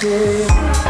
ten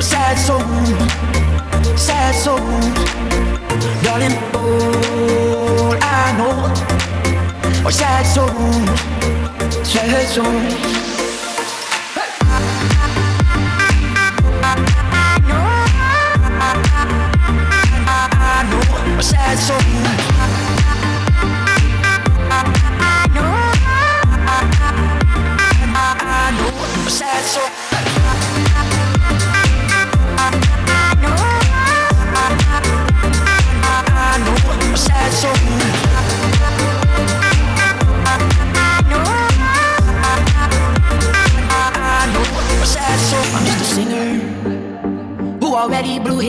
a sad soul, sad soul, darling. All I know are sad souls, sad souls.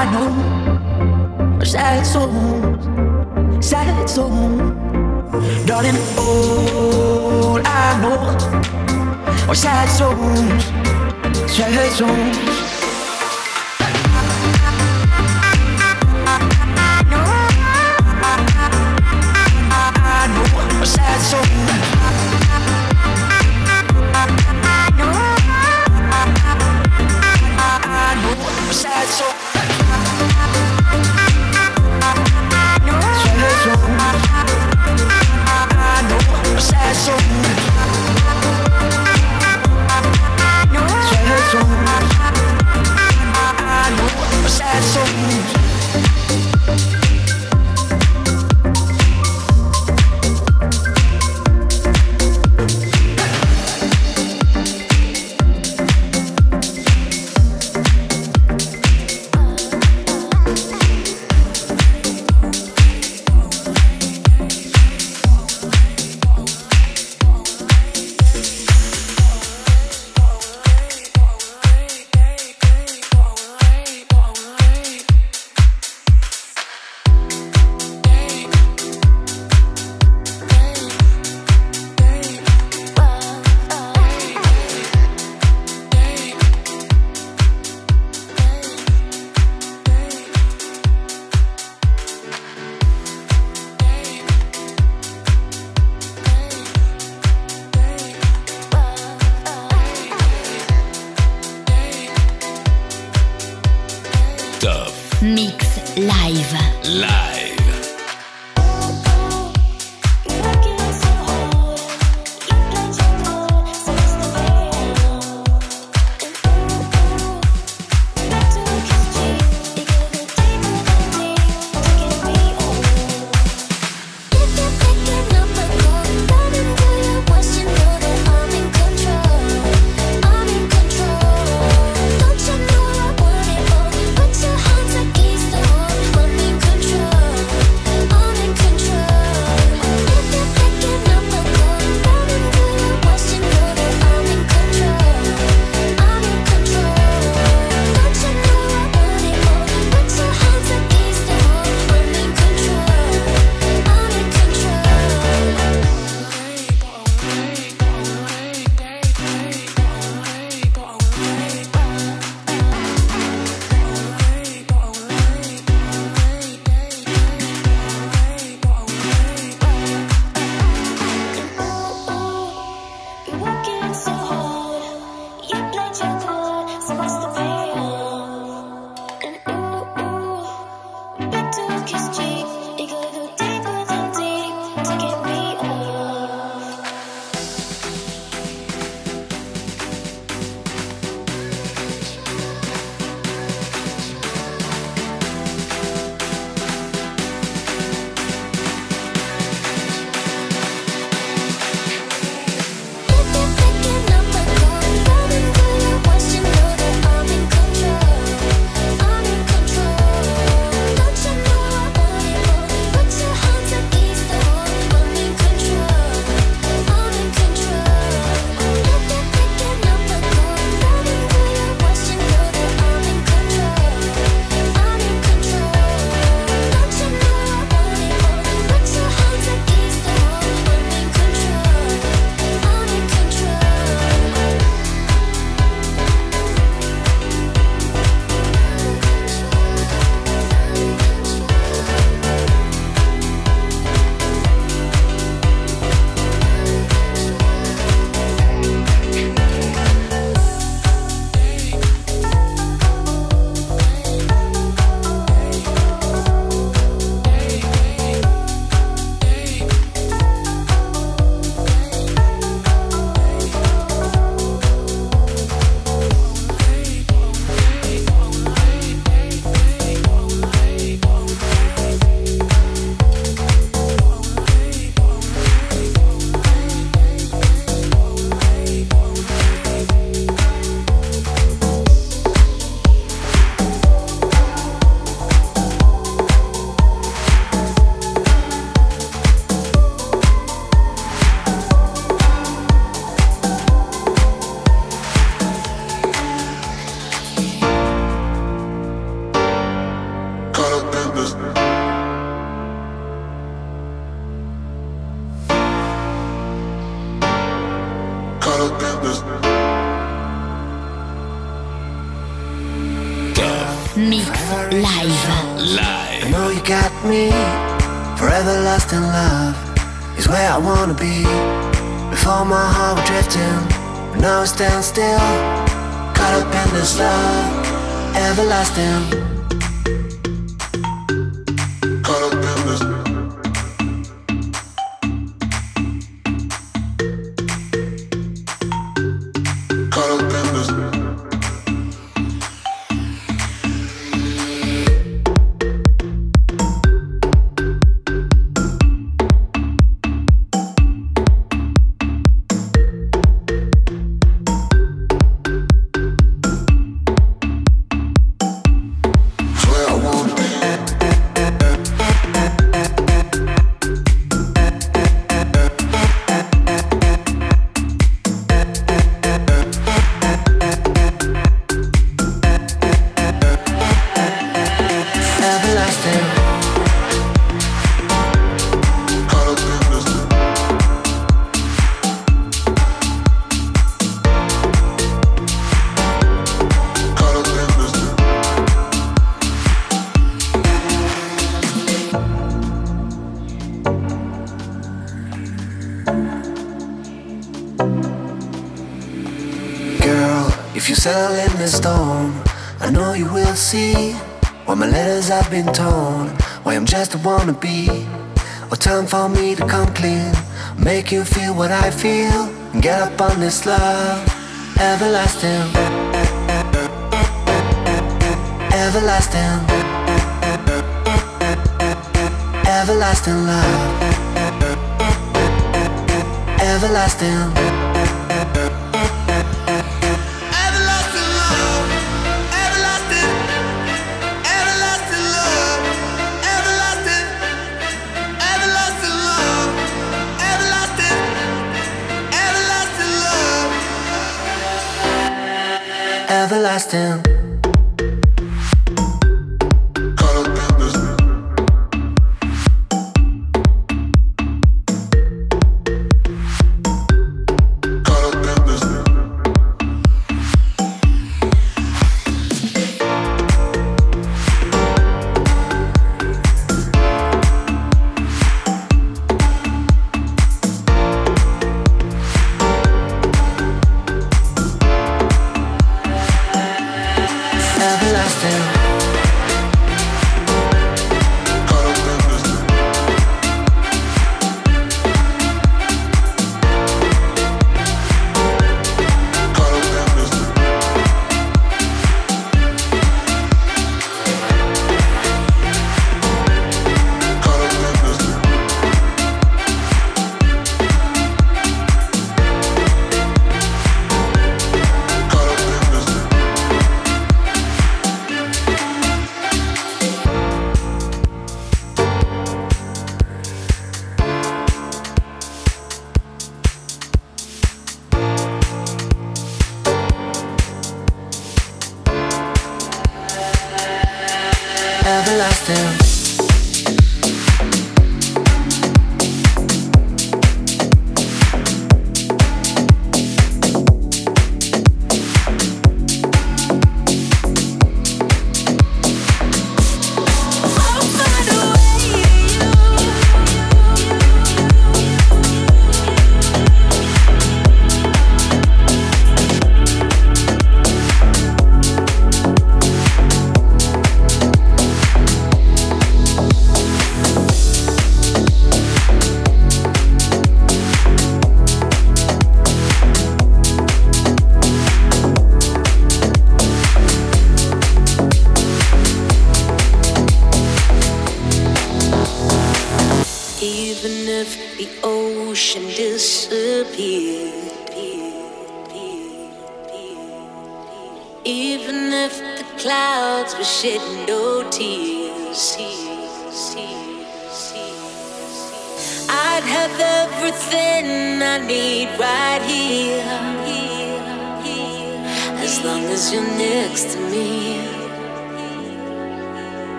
I know sad souls, sad souls, darling. All I know are sad souls, sad souls. Me. Forever lost in love is where I wanna be. Before my heart was drifting, but now I stand still. Caught up in this love, everlasting. A. Or time for me to come clean. Make you feel what I feel. And get up on this love. Everlasting. Everlasting. Everlasting love. Everlasting. Everlasting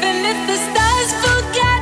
Till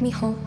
me home.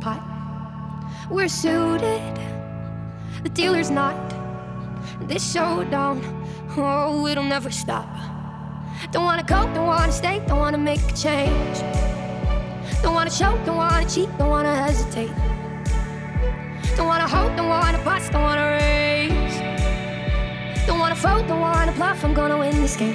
pot. We're suited, the dealer's not. This showdown, oh, it'll never stop. Don't wanna cope, don't wanna stay, don't wanna make a change. Don't wanna choke, don't wanna cheat, don't wanna hesitate. Don't wanna hope, don't wanna bust, don't wanna raise. Don't wanna fold, don't wanna bluff, I'm gonna win this game.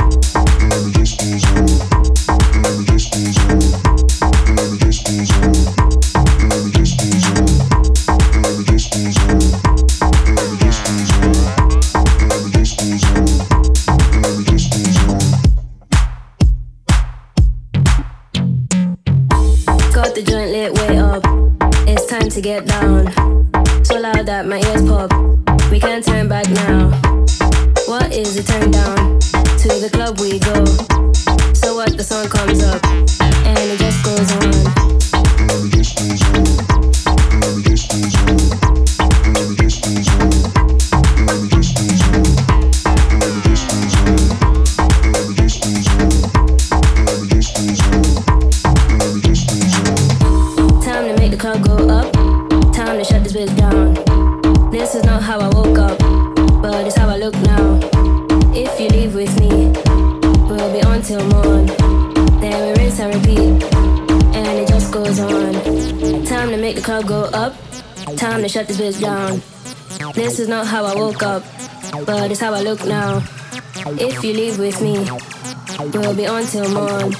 Till morn.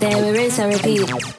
Then we rinse and repeat,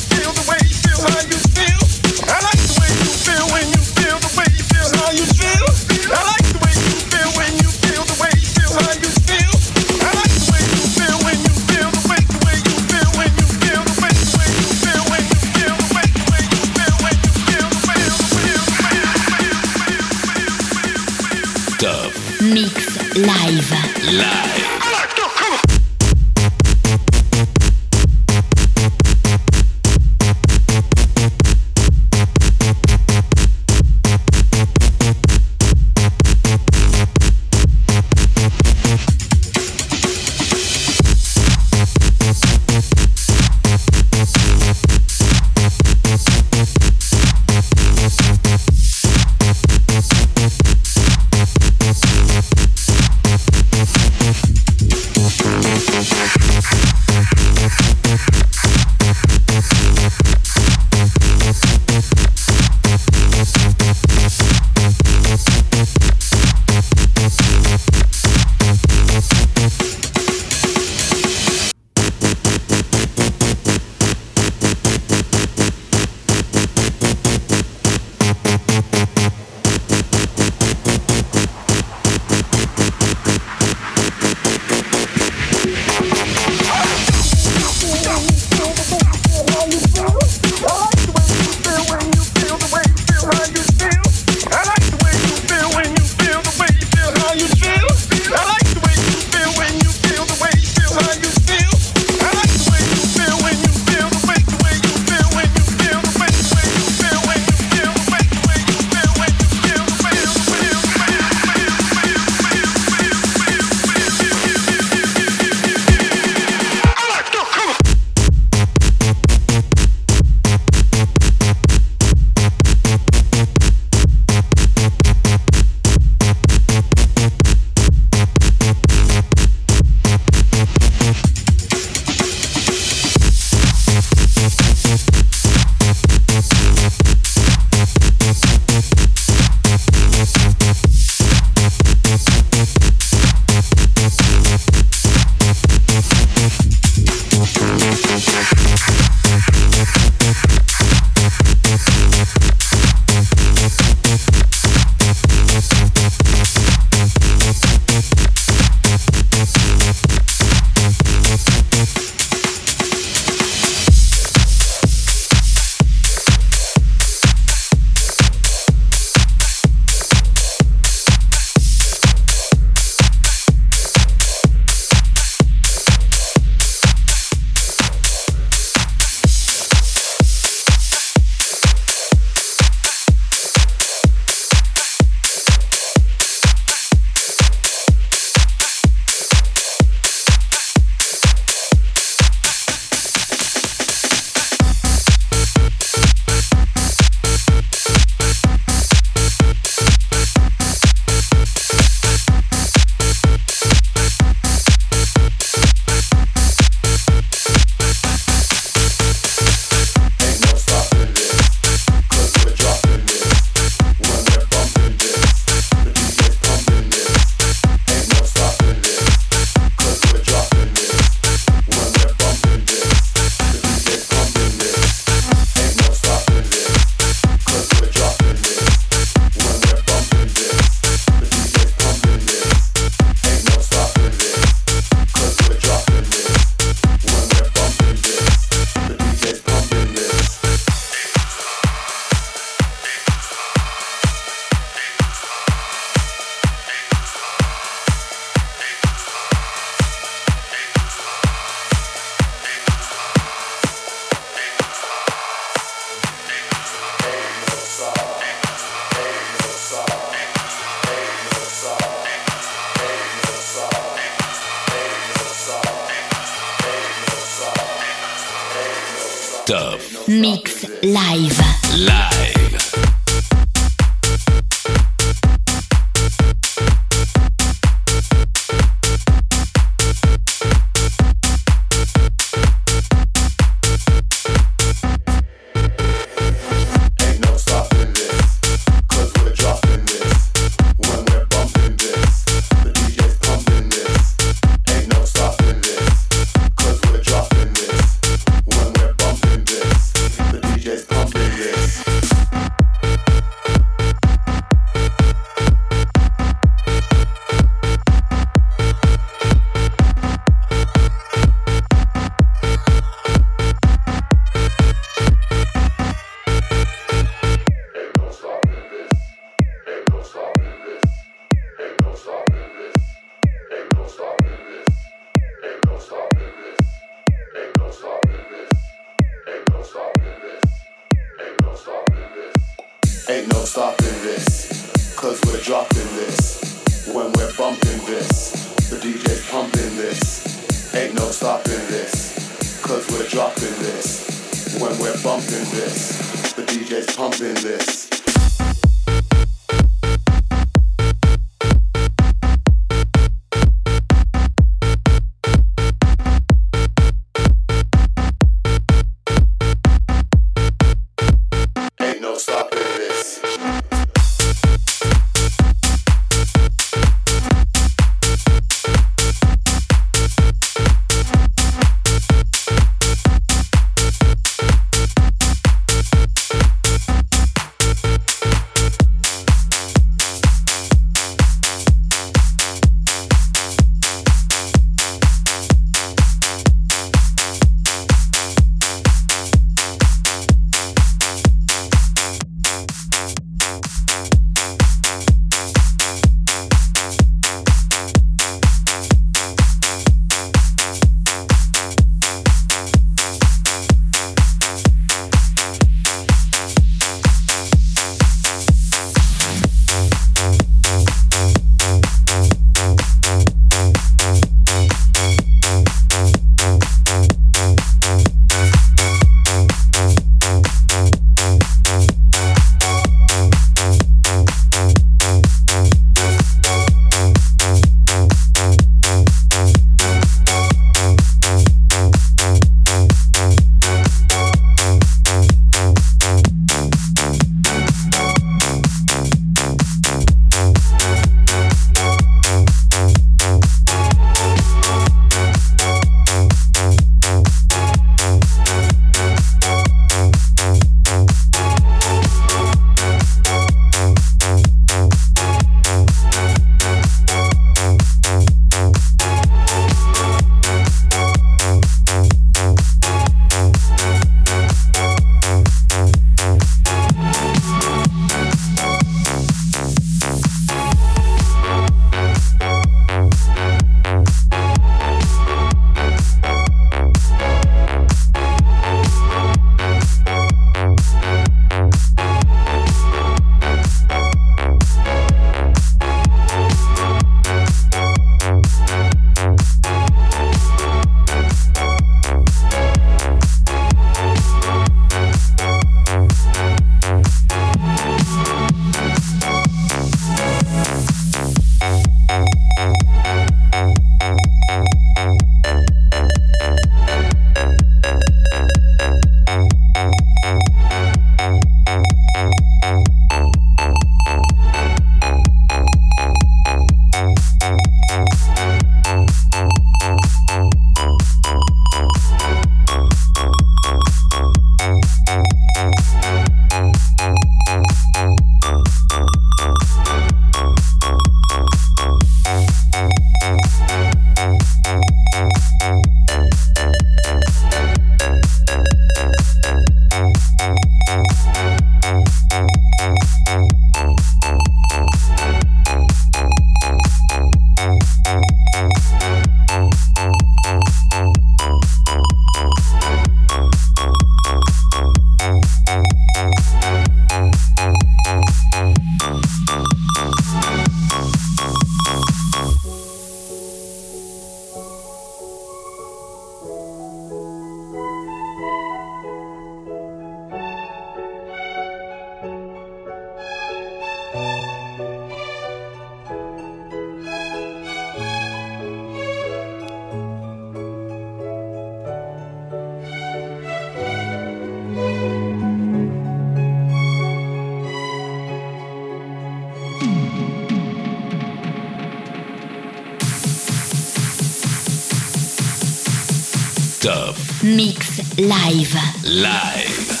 Top. Mix live. Live.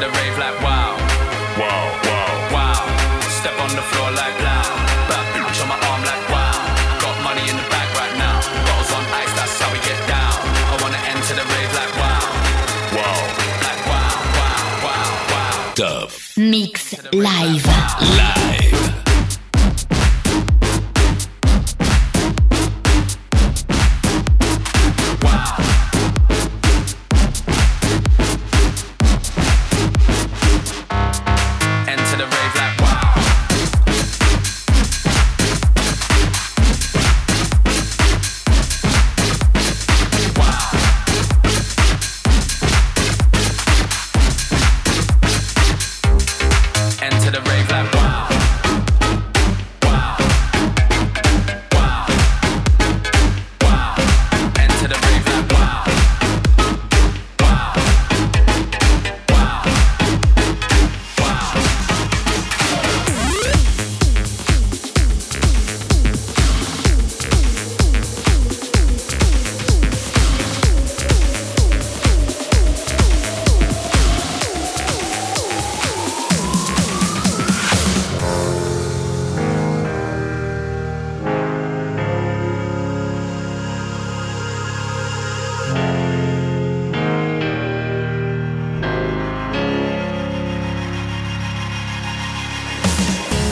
to the rave like wow. Wow, wow. Wow. Step on the floor like loud. bad bitch on my arm like wow. Got money in the bag right now. Bottles on ice, that's how we get down. I wanna enter the rave like wow. Wow. Like wow, wow, wow, wow. Dove. Mix live.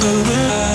around